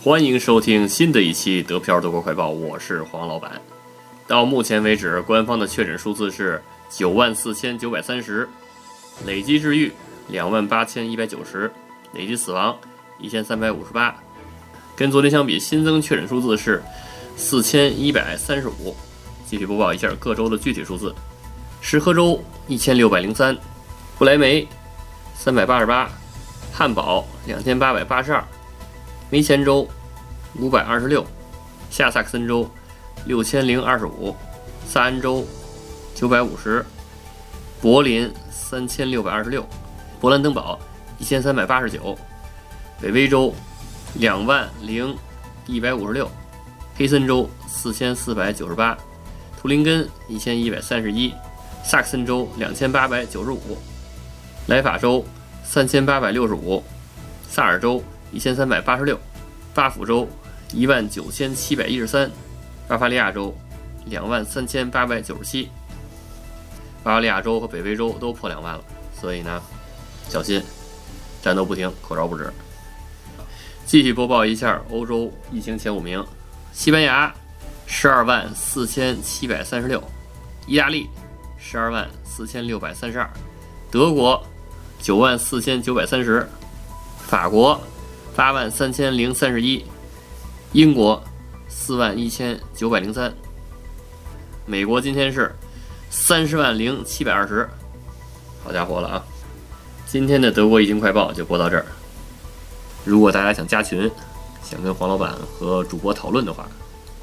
欢迎收听新的一期德漂德国快报，我是黄老板。到目前为止，官方的确诊数字是九万四千九百三十，累计治愈两万八千一百九十，累计死亡一千三百五十八。跟昨天相比，新增确诊数字是四千一百三十五。继续播报一下各州的具体数字：石河州一千六百零三，不来梅三百八十八，汉堡两千八百八十二。梅前州五百二十六，下萨克森州六千零二十五，萨恩州九百五十，柏林三千六百二十六，勃兰登堡一千三百八十九，北威州两万零一百五十六，黑森州四千四百九十八，图林根一千一百三十一，萨克森州两千八百九十五，莱法州三千八百六十五，萨尔州。一千三百八十六，巴甫州一万九千七百一十三，巴伐利亚州两万三千八百九十七，巴伐利亚州和北威州都破两万了，所以呢，小心，战斗不停，口罩不止。继续播报一下欧洲疫情前五名：西班牙十二万四千七百三十六，意大利十二万四千六百三十二，德国九万四千九百三十，法国。八万三千零三十一，英国四万一千九百零三，美国今天是三十万零七百二十，好家伙了啊！今天的德国疫情快报就播到这儿。如果大家想加群，想跟黄老板和主播讨论的话，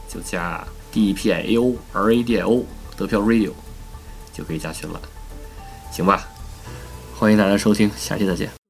就加 D P I A O R A D I O 德票 Radio 就可以加群了，行吧？欢迎大家收听，下期再见。